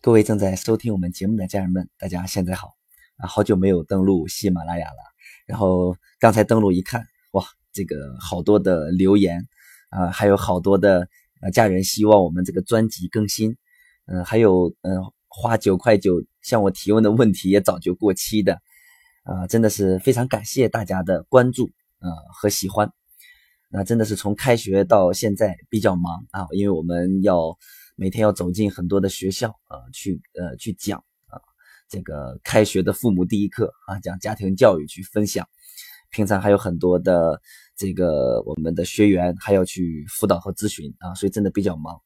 各位正在收听我们节目的家人们，大家现在好啊！好久没有登录喜马拉雅了，然后刚才登录一看，哇，这个好多的留言啊，还有好多的呃家人希望我们这个专辑更新，嗯，还有嗯花九块九向我提问的问题也早就过期的，啊，真的是非常感谢大家的关注啊和喜欢，那真的是从开学到现在比较忙啊，因为我们要。每天要走进很多的学校啊，去呃去讲啊，这个开学的父母第一课啊，讲家庭教育去分享。平常还有很多的这个我们的学员还要去辅导和咨询啊，所以真的比较忙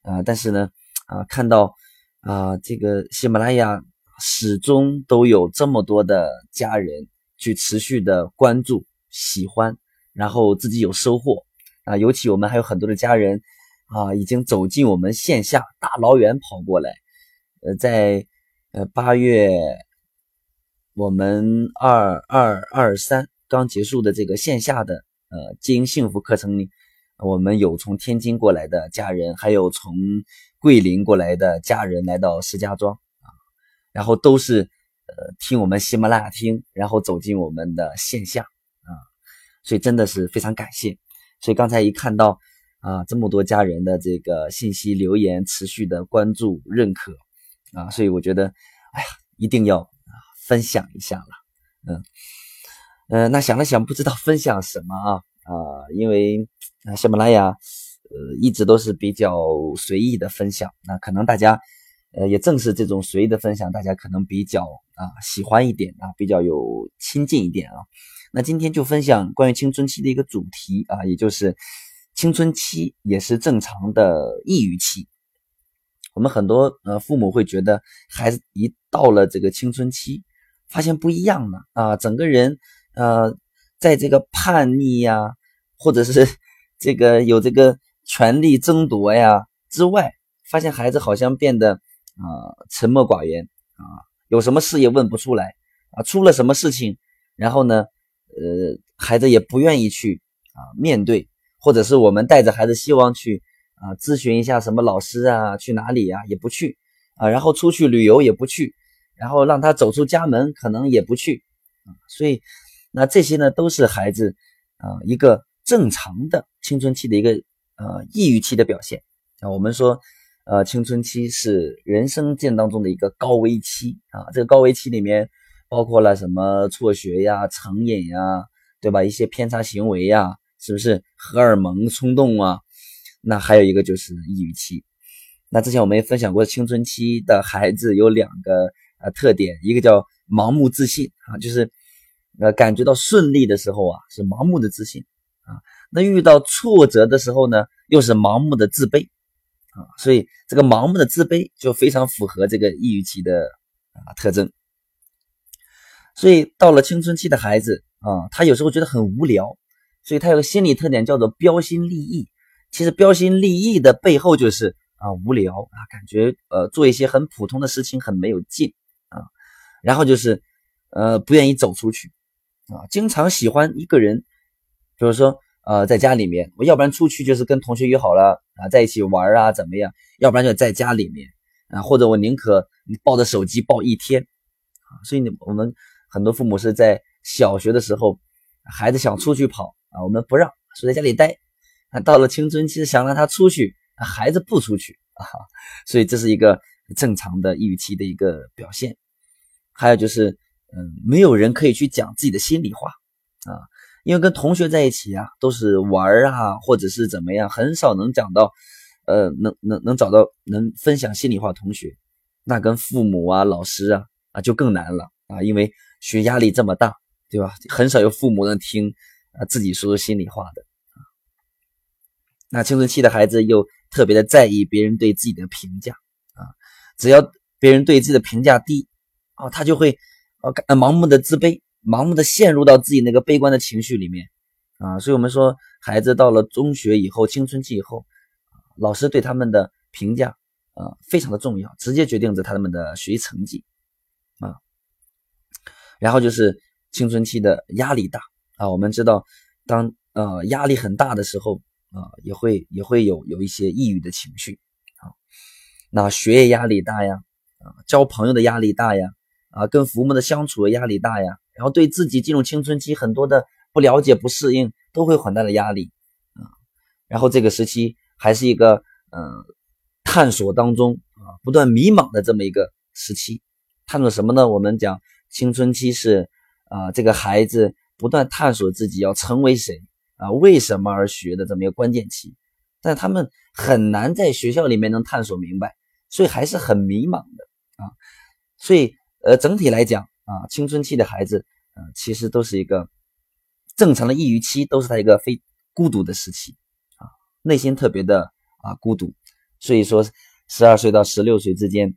啊。但是呢啊，看到啊这个喜马拉雅始终都有这么多的家人去持续的关注、喜欢，然后自己有收获啊。尤其我们还有很多的家人。啊，已经走进我们线下，大老远跑过来。呃，在呃八月，我们二二二三刚结束的这个线下的呃经营幸福课程里，我们有从天津过来的家人，还有从桂林过来的家人来到石家庄啊，然后都是呃听我们喜马拉雅听，然后走进我们的线下啊，所以真的是非常感谢。所以刚才一看到。啊，这么多家人的这个信息留言，持续的关注认可啊，所以我觉得，哎呀，一定要分享一下了。嗯嗯，那想了想，不知道分享什么啊啊，因为，喜马拉雅呃一直都是比较随意的分享，那可能大家呃也正是这种随意的分享，大家可能比较啊喜欢一点啊，比较有亲近一点啊。那今天就分享关于青春期的一个主题啊，也就是。青春期也是正常的抑郁期，我们很多呃父母会觉得孩子一到了这个青春期，发现不一样了啊，整个人呃在这个叛逆呀，或者是 这个有这个权力争夺呀之外，发现孩子好像变得啊沉默寡言啊，有什么事也问不出来啊，出了什么事情，然后呢呃孩子也不愿意去啊面对。或者是我们带着孩子希望去啊咨询一下什么老师啊，去哪里呀也不去啊，然后出去旅游也不去，然后让他走出家门可能也不去啊，所以那这些呢都是孩子啊一个正常的青春期的一个呃抑郁期的表现啊。我们说呃青春期是人生见当中的一个高危期啊，这个高危期里面包括了什么辍学呀、成瘾呀，对吧？一些偏差行为呀。是不是荷尔蒙冲动啊？那还有一个就是抑郁期。那之前我们也分享过，青春期的孩子有两个呃特点，一个叫盲目自信啊，就是呃感觉到顺利的时候啊是盲目的自信啊，那遇到挫折的时候呢又是盲目的自卑啊，所以这个盲目的自卑就非常符合这个抑郁期的啊特征。所以到了青春期的孩子啊，他有时候觉得很无聊。所以他有个心理特点叫做标新立异。其实标新立异的背后就是啊无聊啊，感觉呃做一些很普通的事情很没有劲啊，然后就是呃不愿意走出去啊，经常喜欢一个人，比如说呃在家里面，我要不然出去就是跟同学约好了啊在一起玩啊怎么样，要不然就在家里面啊，或者我宁可抱着手机抱一天啊。所以你我们很多父母是在小学的时候，孩子想出去跑。啊，我们不让，说在家里待。啊，到了青春期想让他出去，孩子不出去啊，所以这是一个正常的抑郁期的一个表现。还有就是，嗯，没有人可以去讲自己的心里话啊，因为跟同学在一起啊，都是玩啊，或者是怎么样，很少能讲到，呃，能能能找到能分享心里话同学。那跟父母啊、老师啊啊就更难了啊，因为学压力这么大，对吧？很少有父母能听。啊，自己说说心里话的啊。那青春期的孩子又特别的在意别人对自己的评价啊，只要别人对自己的评价低啊，他就会啊盲目的自卑，盲目的陷入到自己那个悲观的情绪里面啊。所以我们说，孩子到了中学以后，青春期以后，老师对他们的评价啊非常的重要，直接决定着他们的学习成绩啊。然后就是青春期的压力大。啊，我们知道，当呃压力很大的时候，啊也会也会有有一些抑郁的情绪啊。那学业压力大呀，啊，交朋友的压力大呀，啊，跟父母的相处的压力大呀，然后对自己进入青春期很多的不了解、不适应，都会很大的压力啊。然后这个时期还是一个嗯探索当中啊，不断迷茫的这么一个时期。探索什么呢？我们讲青春期是啊，这个孩子不断探索自己要成为谁啊，为什么而学的这么一个关键期。但他们很难在学校里面能探索明白，所以还是很迷茫的啊。所以呃，整体来讲啊，青春期的孩子，嗯，其实都是一个正常的抑郁期，都是他一个非孤独的时期啊，内心特别的啊孤独。所以说，十二岁到十六岁之间，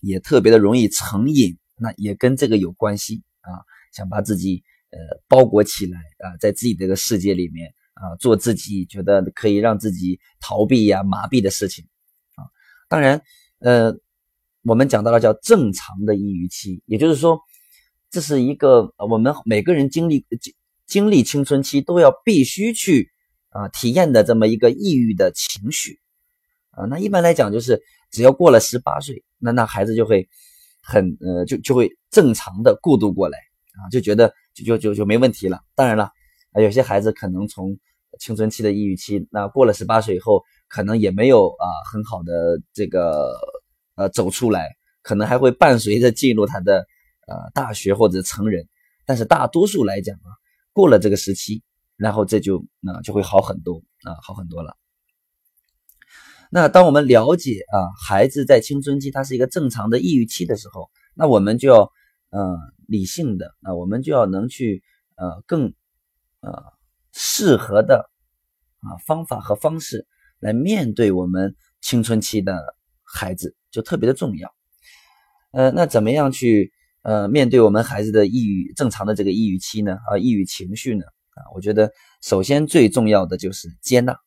也特别的容易成瘾，那也跟这个有关系啊，想把自己呃包裹起来啊，在自己这个世界里面。啊，做自己觉得可以让自己逃避呀、麻痹的事情啊。当然，呃，我们讲到了叫正常的抑郁期，也就是说，这是一个我们每个人经历经经历青春期都要必须去啊体验的这么一个抑郁的情绪啊。那一般来讲，就是只要过了十八岁，那那孩子就会很呃就就会正常的过渡过来啊，就觉得就就就就没问题了。当然了。啊，有些孩子可能从青春期的抑郁期，那过了十八岁以后，可能也没有啊很好的这个呃走出来，可能还会伴随着进入他的呃大学或者成人。但是大多数来讲啊，过了这个时期，然后这就那就会好很多啊，好很多了。那当我们了解啊，孩子在青春期他是一个正常的抑郁期的时候，那我们就要呃理性的啊，我们就要能去呃更。呃，适合的啊方法和方式来面对我们青春期的孩子，就特别的重要。呃，那怎么样去呃面对我们孩子的抑郁正常的这个抑郁期呢？啊，抑郁情绪呢？啊，我觉得首先最重要的就是接纳，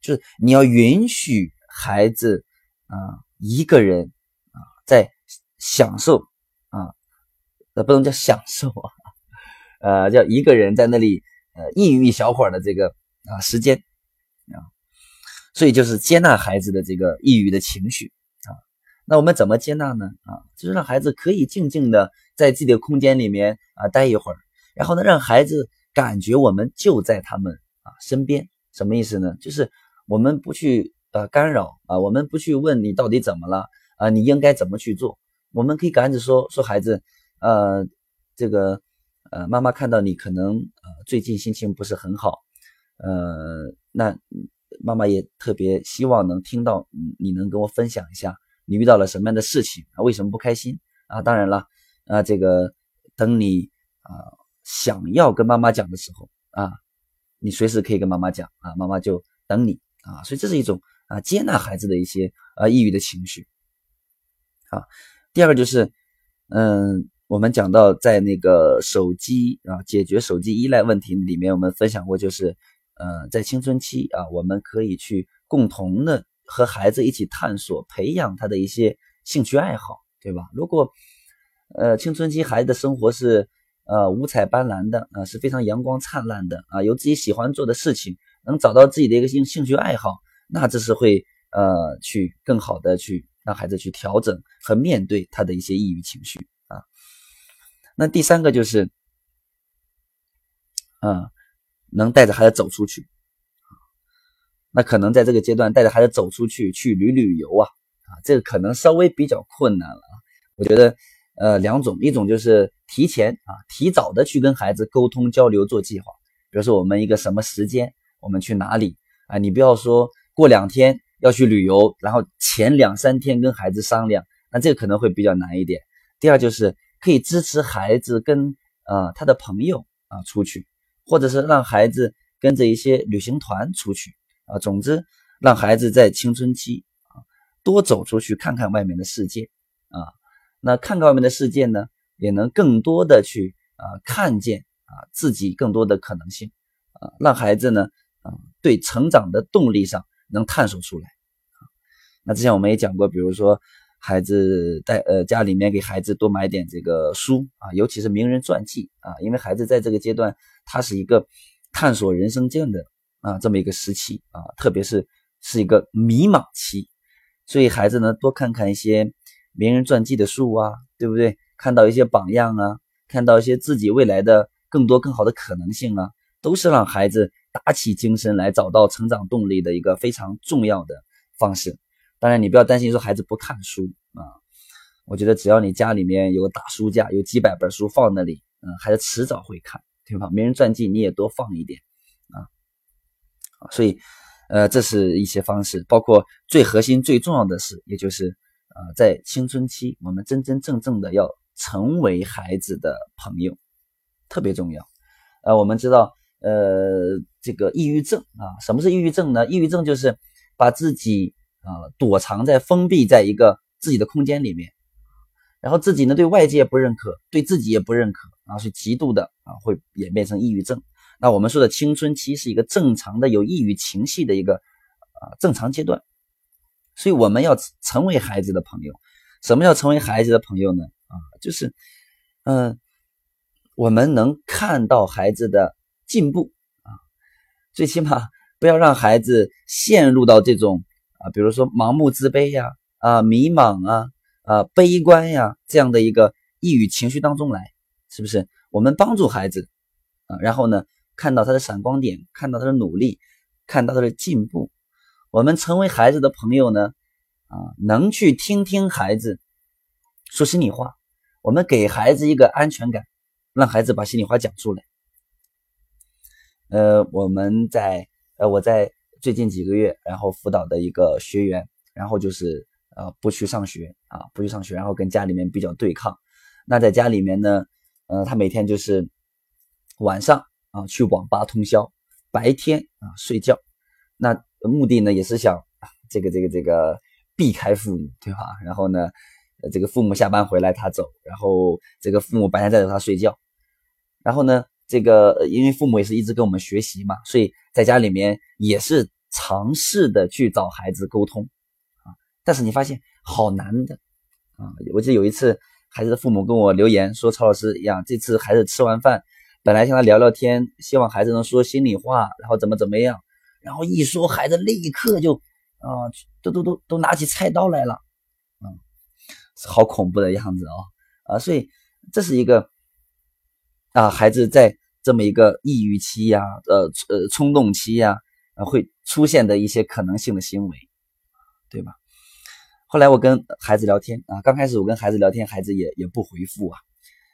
就是你要允许孩子啊一个人啊在享受，呃不能叫享受啊，呃叫一个人在那里。呃，抑郁一小会儿的这个啊时间啊，所以就是接纳孩子的这个抑郁的情绪啊。那我们怎么接纳呢？啊，就是让孩子可以静静的在自己的空间里面啊待一会儿，然后呢，让孩子感觉我们就在他们啊身边。什么意思呢？就是我们不去呃干扰啊，我们不去问你到底怎么了啊，你应该怎么去做？我们可以赶紧说说孩子，呃，这个。呃，妈妈看到你可能呃最近心情不是很好，呃，那妈妈也特别希望能听到你能跟我分享一下你遇到了什么样的事情啊？为什么不开心啊？当然了，啊，这个等你啊想要跟妈妈讲的时候啊，你随时可以跟妈妈讲啊，妈妈就等你啊。所以这是一种啊接纳孩子的一些啊抑郁的情绪。啊，第二个就是嗯。我们讲到在那个手机啊，解决手机依赖问题里面，我们分享过，就是，呃，在青春期啊，我们可以去共同的和孩子一起探索、培养他的一些兴趣爱好，对吧？如果，呃，青春期孩子的生活是呃五彩斑斓的啊，是非常阳光灿烂的啊，有自己喜欢做的事情，能找到自己的一个兴兴趣爱好，那这是会呃去更好的去让孩子去调整和面对他的一些抑郁情绪啊。那第三个就是，啊，能带着孩子走出去，那可能在这个阶段带着孩子走出去去旅旅游啊，啊，这个可能稍微比较困难了啊。我觉得，呃，两种，一种就是提前啊，提早的去跟孩子沟通交流做计划，比如说我们一个什么时间，我们去哪里啊？你不要说过两天要去旅游，然后前两三天跟孩子商量，那这个可能会比较难一点。第二就是。可以支持孩子跟呃他的朋友啊出去，或者是让孩子跟着一些旅行团出去啊。总之，让孩子在青春期啊多走出去看看外面的世界啊。那看看外面的世界呢，也能更多的去啊看见啊自己更多的可能性啊。让孩子呢啊对成长的动力上能探索出来啊。那之前我们也讲过，比如说。孩子带呃家里面给孩子多买点这个书啊，尤其是名人传记啊，因为孩子在这个阶段，他是一个探索人生见的啊这么一个时期啊，特别是是一个迷茫期，所以孩子呢多看看一些名人传记的书啊，对不对？看到一些榜样啊，看到一些自己未来的更多更好的可能性啊，都是让孩子打起精神来找到成长动力的一个非常重要的方式。当然，你不要担心说孩子不看书啊，我觉得只要你家里面有大书架，有几百本书放那里，嗯，孩子迟早会看，对吧？名人传记你也多放一点啊，所以。呃，这是一些方式，包括最核心、最重要的是，也就是，呃，在青春期，我们真真正正的要成为孩子的朋友，特别重要。呃，我们知道，呃，这个抑郁症啊，什么是抑郁症呢？抑郁症就是把自己啊躲藏在封闭在一个自己的空间里面，然后自己呢对外界不认可，对自己也不认可，然后是极度的啊会演变成抑郁症。那我们说的青春期是一个正常的有抑郁情绪的一个啊正常阶段，所以我们要成为孩子的朋友。什么叫成为孩子的朋友呢？啊，就是嗯，我们能看到孩子的进步啊，最起码不要让孩子陷入到这种啊，比如说盲目自卑呀、啊迷茫啊、啊悲观呀这样的一个抑郁情绪当中来，是不是？我们帮助孩子啊，然后呢？看到他的闪光点，看到他的努力，看到他的进步，我们成为孩子的朋友呢？啊，能去听听孩子说心里话，我们给孩子一个安全感，让孩子把心里话讲出来。呃，我们在呃，我在最近几个月，然后辅导的一个学员，然后就是呃，不去上学啊，不去上学，然后跟家里面比较对抗。那在家里面呢，呃，他每天就是晚上。啊，去网吧通宵，白天啊睡觉，那目的呢也是想这个这个这个避开父母，对吧？然后呢，这个父母下班回来他走，然后这个父母白天带着他睡觉，然后呢，这个因为父母也是一直跟我们学习嘛，所以在家里面也是尝试的去找孩子沟通啊，但是你发现好难的啊！我记得有一次孩子的父母跟我留言说：“曹老师呀，这次孩子吃完饭。”本来向他聊聊天，希望孩子能说心里话，然后怎么怎么样，然后一说，孩子立刻就啊，都都都都拿起菜刀来了，嗯，好恐怖的样子啊啊！所以这是一个啊，孩子在这么一个抑郁期呀，呃呃冲动期呀，啊会出现的一些可能性的行为，对吧？后来我跟孩子聊天啊，刚开始我跟孩子聊天，孩子也也不回复啊。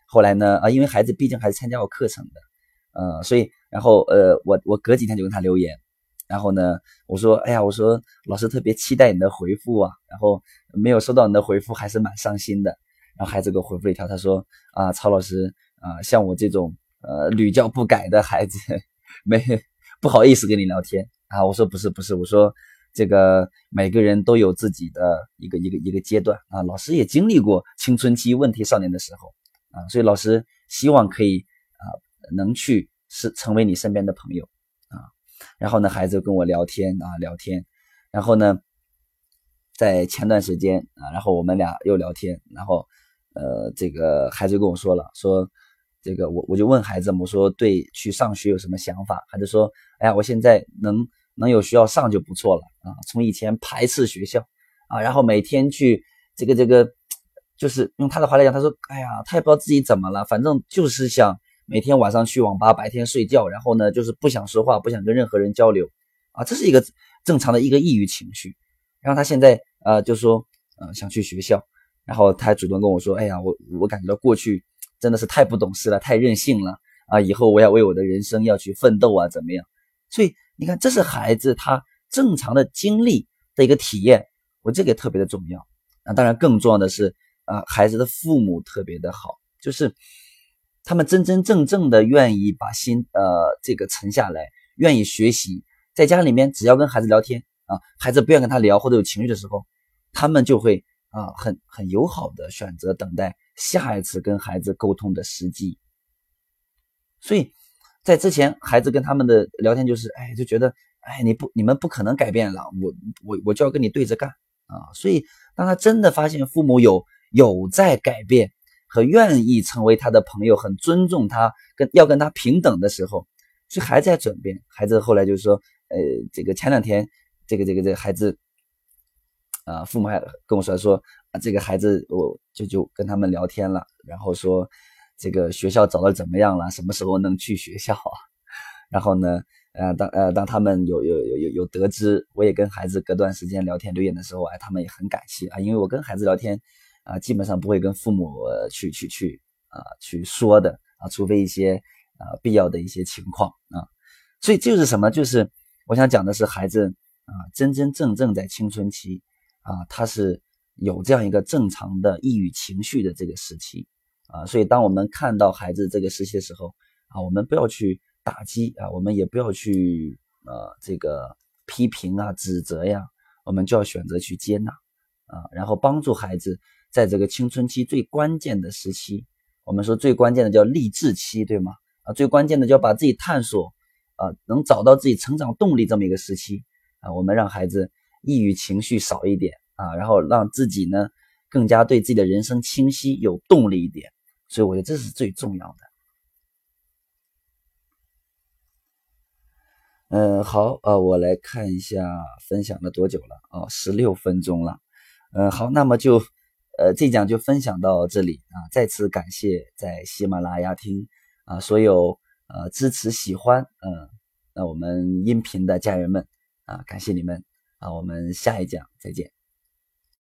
后来呢？啊，因为孩子毕竟还是参加过课程的，呃，所以然后呃，我我隔几天就跟他留言，然后呢，我说，哎呀，我说老师特别期待你的回复啊，然后没有收到你的回复，还是蛮伤心的。然后孩子给我回复了一条，他说啊，曹老师啊，像我这种呃屡教不改的孩子，没不好意思跟你聊天啊。我说不是不是，我说这个每个人都有自己的一个一个一个阶段啊，老师也经历过青春期问题少年的时候。啊，所以老师希望可以啊，能去是成为你身边的朋友啊。然后呢，孩子跟我聊天啊，聊天。然后呢，在前段时间啊，然后我们俩又聊天。然后呃，这个孩子跟我说了，说这个我我就问孩子，我说对去上学有什么想法？孩子说，哎呀，我现在能能有学校上就不错了啊。从以前排斥学校啊，然后每天去这个这个。就是用他的话来讲，他说：“哎呀，他也不知道自己怎么了，反正就是想每天晚上去网吧，白天睡觉，然后呢，就是不想说话，不想跟任何人交流啊，这是一个正常的一个抑郁情绪。然后他现在呃，就说呃想去学校，然后他还主动跟我说：‘哎呀，我我感觉到过去真的是太不懂事了，太任性了啊，以后我要为我的人生要去奋斗啊，怎么样？’所以你看，这是孩子他正常的经历的一个体验，我这个特别的重要。那当然更重要的是。啊，孩子的父母特别的好，就是他们真真正正的愿意把心呃这个沉下来，愿意学习。在家里面，只要跟孩子聊天啊，孩子不愿跟他聊或者有情绪的时候，他们就会啊很很友好的选择等待下一次跟孩子沟通的时机。所以在之前，孩子跟他们的聊天就是，哎，就觉得，哎，你不你们不可能改变了，我我我就要跟你对着干啊。所以当他真的发现父母有。有在改变和愿意成为他的朋友，很尊重他，跟要跟他平等的时候，所以还在转变。孩子后来就是说，呃，这个前两天，这个这个这个孩子，啊，父母还跟我说说啊，这个孩子我就就跟他们聊天了，然后说这个学校找的怎么样了，什么时候能去学校啊？然后呢，呃，当呃当他们有有有有有得知，我也跟孩子隔段时间聊天留言的时候，哎，他们也很感谢啊，因为我跟孩子聊天啊，基本上不会跟父母去去去啊去说的啊，除非一些啊必要的一些情况啊，所以就是什么，就是我想讲的是孩子啊，真真正正在青春期啊，他是有这样一个正常的抑郁情绪的这个时期啊，所以当我们看到孩子这个时期的时候啊，我们不要去。打击啊，我们也不要去呃这个批评啊、指责呀，我们就要选择去接纳啊，然后帮助孩子在这个青春期最关键的时期，我们说最关键的叫励志期，对吗？啊，最关键的就要把自己探索啊，能找到自己成长动力这么一个时期啊，我们让孩子抑郁情绪少一点啊，然后让自己呢更加对自己的人生清晰有动力一点，所以我觉得这是最重要的。嗯，好，呃，我来看一下分享了多久了哦，十六分钟了。嗯，好，那么就，呃，这讲就分享到这里啊。再次感谢在喜马拉雅听啊所有呃支持喜欢嗯那我们音频的家人们啊，感谢你们啊，我们下一讲再见。